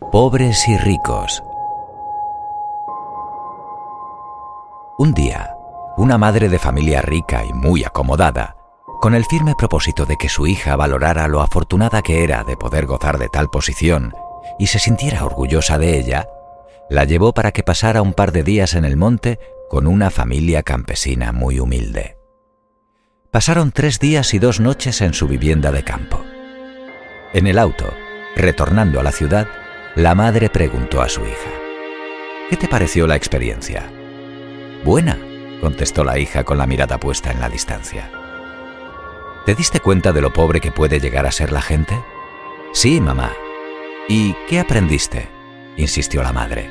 Pobres y ricos. Un día, una madre de familia rica y muy acomodada, con el firme propósito de que su hija valorara lo afortunada que era de poder gozar de tal posición y se sintiera orgullosa de ella, la llevó para que pasara un par de días en el monte con una familia campesina muy humilde. Pasaron tres días y dos noches en su vivienda de campo. En el auto, retornando a la ciudad, la madre preguntó a su hija, ¿Qué te pareció la experiencia? Buena, contestó la hija con la mirada puesta en la distancia. ¿Te diste cuenta de lo pobre que puede llegar a ser la gente? Sí, mamá. ¿Y qué aprendiste? insistió la madre.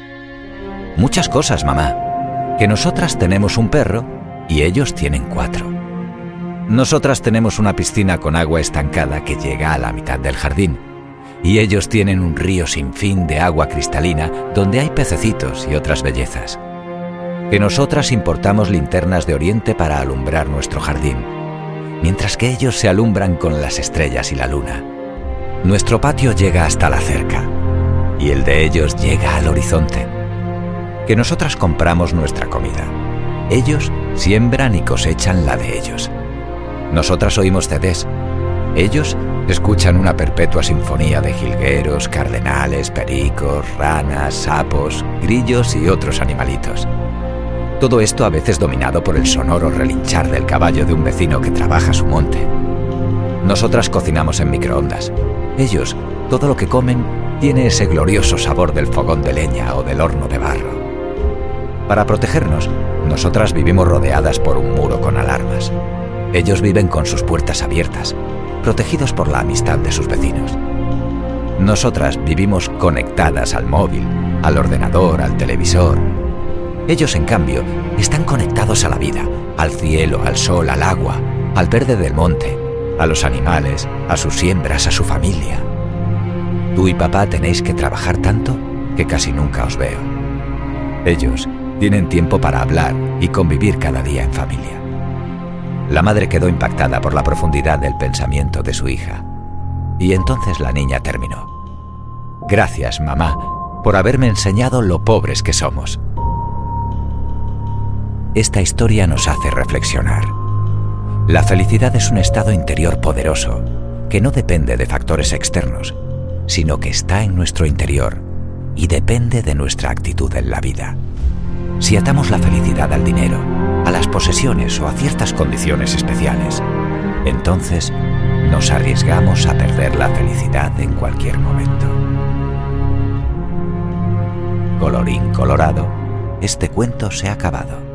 Muchas cosas, mamá. Que nosotras tenemos un perro y ellos tienen cuatro. Nosotras tenemos una piscina con agua estancada que llega a la mitad del jardín y ellos tienen un río sin fin de agua cristalina donde hay pececitos y otras bellezas. Que nosotras importamos linternas de Oriente para alumbrar nuestro jardín, mientras que ellos se alumbran con las estrellas y la luna. Nuestro patio llega hasta la cerca y el de ellos llega al horizonte. Que nosotras compramos nuestra comida. Ellos siembran y cosechan la de ellos. Nosotras oímos CDs. Ellos escuchan una perpetua sinfonía de jilgueros, cardenales, pericos, ranas, sapos, grillos y otros animalitos. Todo esto a veces dominado por el sonoro relinchar del caballo de un vecino que trabaja su monte. Nosotras cocinamos en microondas. Ellos, todo lo que comen, tiene ese glorioso sabor del fogón de leña o del horno de barro. Para protegernos, nosotras vivimos rodeadas por un muro con alarmas. Ellos viven con sus puertas abiertas, protegidos por la amistad de sus vecinos. Nosotras vivimos conectadas al móvil, al ordenador, al televisor. Ellos, en cambio, están conectados a la vida, al cielo, al sol, al agua, al verde del monte, a los animales, a sus siembras, a su familia. Tú y papá tenéis que trabajar tanto que casi nunca os veo. Ellos tienen tiempo para hablar y convivir cada día en familia. La madre quedó impactada por la profundidad del pensamiento de su hija. Y entonces la niña terminó. Gracias, mamá, por haberme enseñado lo pobres que somos. Esta historia nos hace reflexionar. La felicidad es un estado interior poderoso, que no depende de factores externos, sino que está en nuestro interior y depende de nuestra actitud en la vida. Si atamos la felicidad al dinero, a las posesiones o a ciertas condiciones especiales, entonces nos arriesgamos a perder la felicidad en cualquier momento. Colorín colorado, este cuento se ha acabado.